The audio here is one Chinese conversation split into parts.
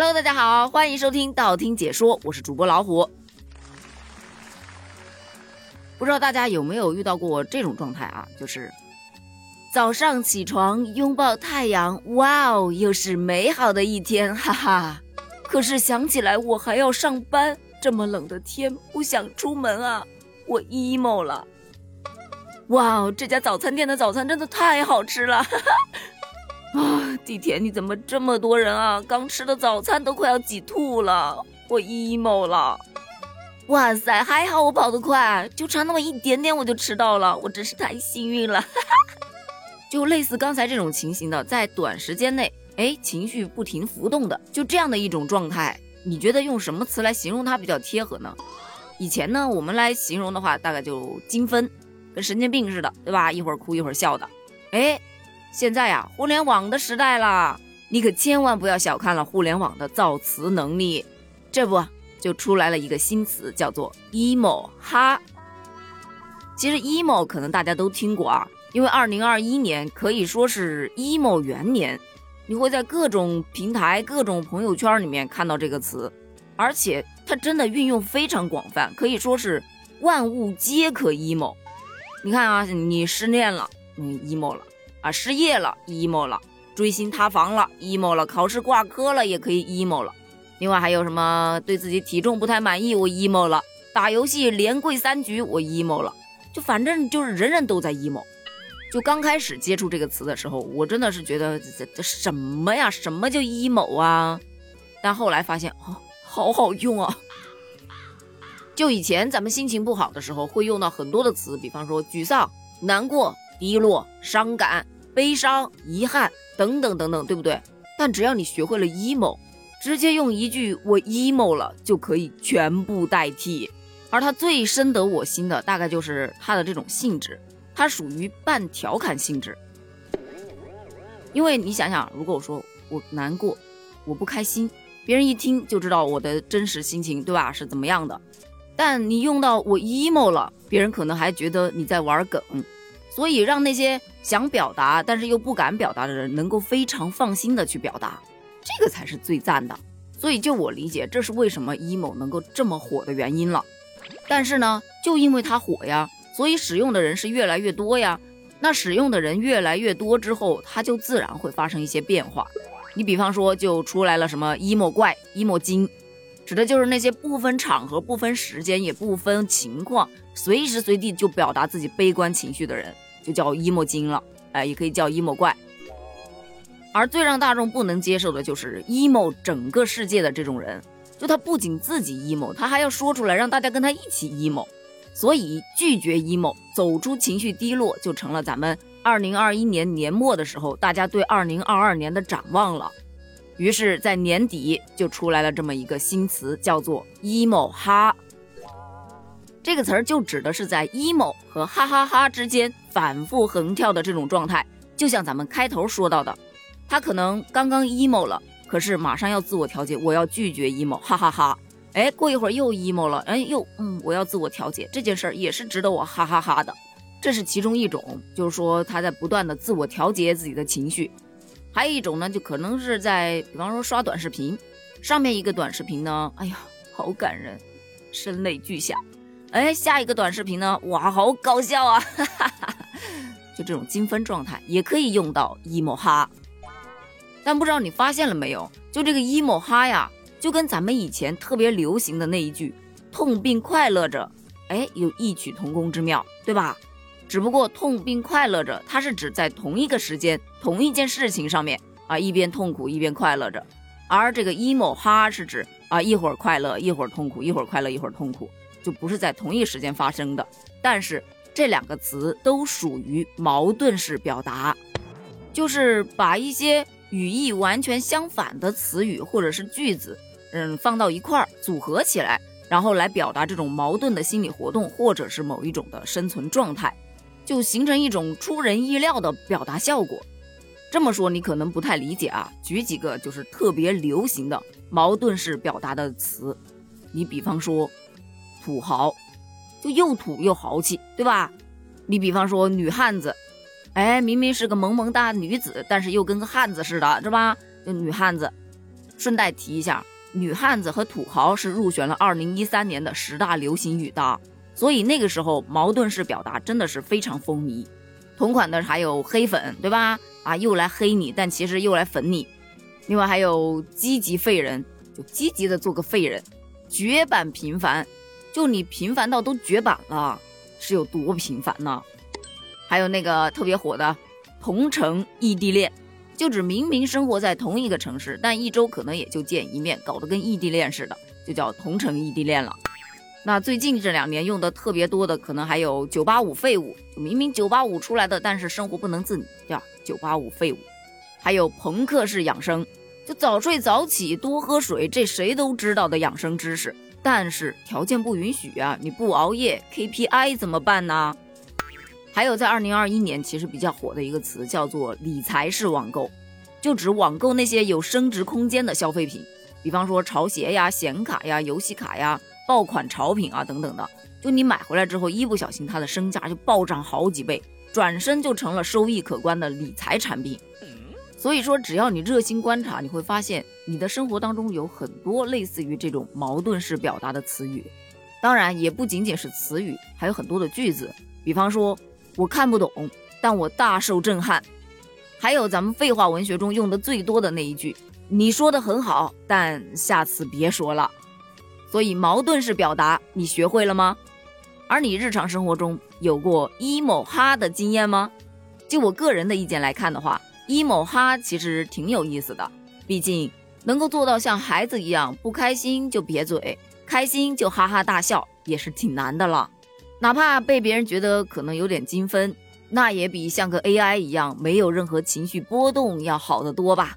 Hello，大家好，欢迎收听道听解说，我是主播老虎。不知道大家有没有遇到过这种状态啊？就是早上起床拥抱太阳，哇哦，又是美好的一天，哈哈。可是想起来我还要上班，这么冷的天不想出门啊，我 emo 了。哇哦，这家早餐店的早餐真的太好吃了，哈哈。地铁你怎么这么多人啊？刚吃的早餐都快要挤吐了，我 emo 了。哇塞，还好我跑得快，就差那么一点点我就迟到了，我真是太幸运了。就类似刚才这种情形的，在短时间内。哎，情绪不停浮动的，就这样的一种状态，你觉得用什么词来形容它比较贴合呢？以前呢，我们来形容的话，大概就精分，跟神经病似的，对吧？一会儿哭一会儿笑的。哎，现在呀，互联网的时代了，你可千万不要小看了互联网的造词能力，这不就出来了一个新词，叫做 emo 哈。其实 emo 可能大家都听过啊，因为二零二一年可以说是 emo 元年。你会在各种平台、各种朋友圈里面看到这个词，而且它真的运用非常广泛，可以说是万物皆可 emo。你看啊，你失恋了，你，emo 了啊；失业了，emo 了；追星塌房了，emo 了；考试挂科了，也可以 emo 了。另外还有什么对自己体重不太满意，我 emo 了；打游戏连跪三局，我 emo 了。就反正就是人人都在 emo。就刚开始接触这个词的时候，我真的是觉得这这什么呀？什么叫 emo 啊？但后来发现哦，好好用啊！就以前咱们心情不好的时候，会用到很多的词，比方说沮丧、难过、低落、伤感、悲伤、遗憾等等等等，对不对？但只要你学会了 emo，直接用一句“我 emo 了”就可以全部代替。而它最深得我心的，大概就是它的这种性质。它属于半调侃性质，因为你想想，如果我说我难过，我不开心，别人一听就知道我的真实心情，对吧？是怎么样的？但你用到我 emo 了，别人可能还觉得你在玩梗，所以让那些想表达但是又不敢表达的人，能够非常放心的去表达，这个才是最赞的。所以就我理解，这是为什么 emo 能够这么火的原因了。但是呢，就因为它火呀。所以使用的人是越来越多呀，那使用的人越来越多之后，它就自然会发生一些变化。你比方说，就出来了什么 emo 怪、emo 精，指的就是那些不分场合、不分时间、也不分情况，随时随地就表达自己悲观情绪的人，就叫 emo 精了。哎，也可以叫 emo 怪。而最让大众不能接受的就是 emo 整个世界的这种人，就他不仅自己 emo，他还要说出来让大家跟他一起 emo。所以拒绝 emo，走出情绪低落，就成了咱们二零二一年年末的时候，大家对二零二二年的展望了。于是，在年底就出来了这么一个新词，叫做 emo 哈。这个词儿就指的是在 emo 和哈哈哈之间反复横跳的这种状态。就像咱们开头说到的，他可能刚刚 emo 了，可是马上要自我调节，我要拒绝 emo，哈哈哈。哎，过一会儿又 emo 了，哎，又嗯，我要自我调节，这件事儿也是值得我哈哈哈的，这是其中一种，就是说他在不断的自我调节自己的情绪。还有一种呢，就可能是在，比方说刷短视频，上面一个短视频呢，哎呀，好感人，声泪俱下。哎，下一个短视频呢，哇，好搞笑啊，哈哈哈，就这种精分状态也可以用到 emo 哈。但不知道你发现了没有，就这个 emo 哈呀。就跟咱们以前特别流行的那一句“痛并快乐着”，哎，有异曲同工之妙，对吧？只不过“痛并快乐着”，它是指在同一个时间、同一件事情上面啊，一边痛苦一边快乐着；而这个 emo 哈是指啊，一会儿快乐一会儿痛苦，一会儿快乐一会儿痛苦，就不是在同一时间发生的。但是这两个词都属于矛盾式表达，就是把一些语义完全相反的词语或者是句子。嗯，放到一块儿组合起来，然后来表达这种矛盾的心理活动，或者是某一种的生存状态，就形成一种出人意料的表达效果。这么说你可能不太理解啊，举几个就是特别流行的矛盾式表达的词，你比方说土豪，就又土又豪气，对吧？你比方说女汉子，哎，明明是个萌萌哒女子，但是又跟个汉子似的，是吧？就女汉子。顺带提一下，女汉子和土豪是入选了二零一三年的十大流行语的，所以那个时候矛盾式表达真的是非常风靡。同款的还有黑粉，对吧？啊，又来黑你，但其实又来粉你。另外还有积极废人，就积极的做个废人。绝版频繁，就你频繁到都绝版了，是有多频繁呢？还有那个特别火的同城异地恋，就指明明生活在同一个城市，但一周可能也就见一面，搞得跟异地恋似的，就叫同城异地恋了。那最近这两年用的特别多的，可能还有“九八五废物”，就明明九八五出来的，但是生活不能自理，叫“九八五废物”。还有朋克式养生，就早睡早起，多喝水，这谁都知道的养生知识。但是条件不允许啊，你不熬夜，KPI 怎么办呢？还有在二零二一年，其实比较火的一个词叫做“理财式网购”，就指网购那些有升值空间的消费品，比方说潮鞋呀、显卡呀、游戏卡呀。爆款潮品啊，等等的，就你买回来之后，一不小心它的身价就暴涨好几倍，转身就成了收益可观的理财产品。所以说，只要你热心观察，你会发现你的生活当中有很多类似于这种矛盾式表达的词语。当然，也不仅仅是词语，还有很多的句子，比方说我看不懂，但我大受震撼。还有咱们废话文学中用的最多的那一句，你说的很好，但下次别说了。所以矛盾式表达你学会了吗？而你日常生活中有过 emo 哈的经验吗？就我个人的意见来看的话，emo 哈其实挺有意思的。毕竟能够做到像孩子一样，不开心就瘪嘴，开心就哈哈大笑，也是挺难的了。哪怕被别人觉得可能有点精分，那也比像个 AI 一样没有任何情绪波动要好得多吧。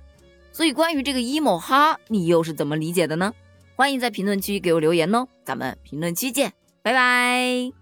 所以关于这个 emo 哈，你又是怎么理解的呢？欢迎在评论区给我留言哦，咱们评论区见，拜拜。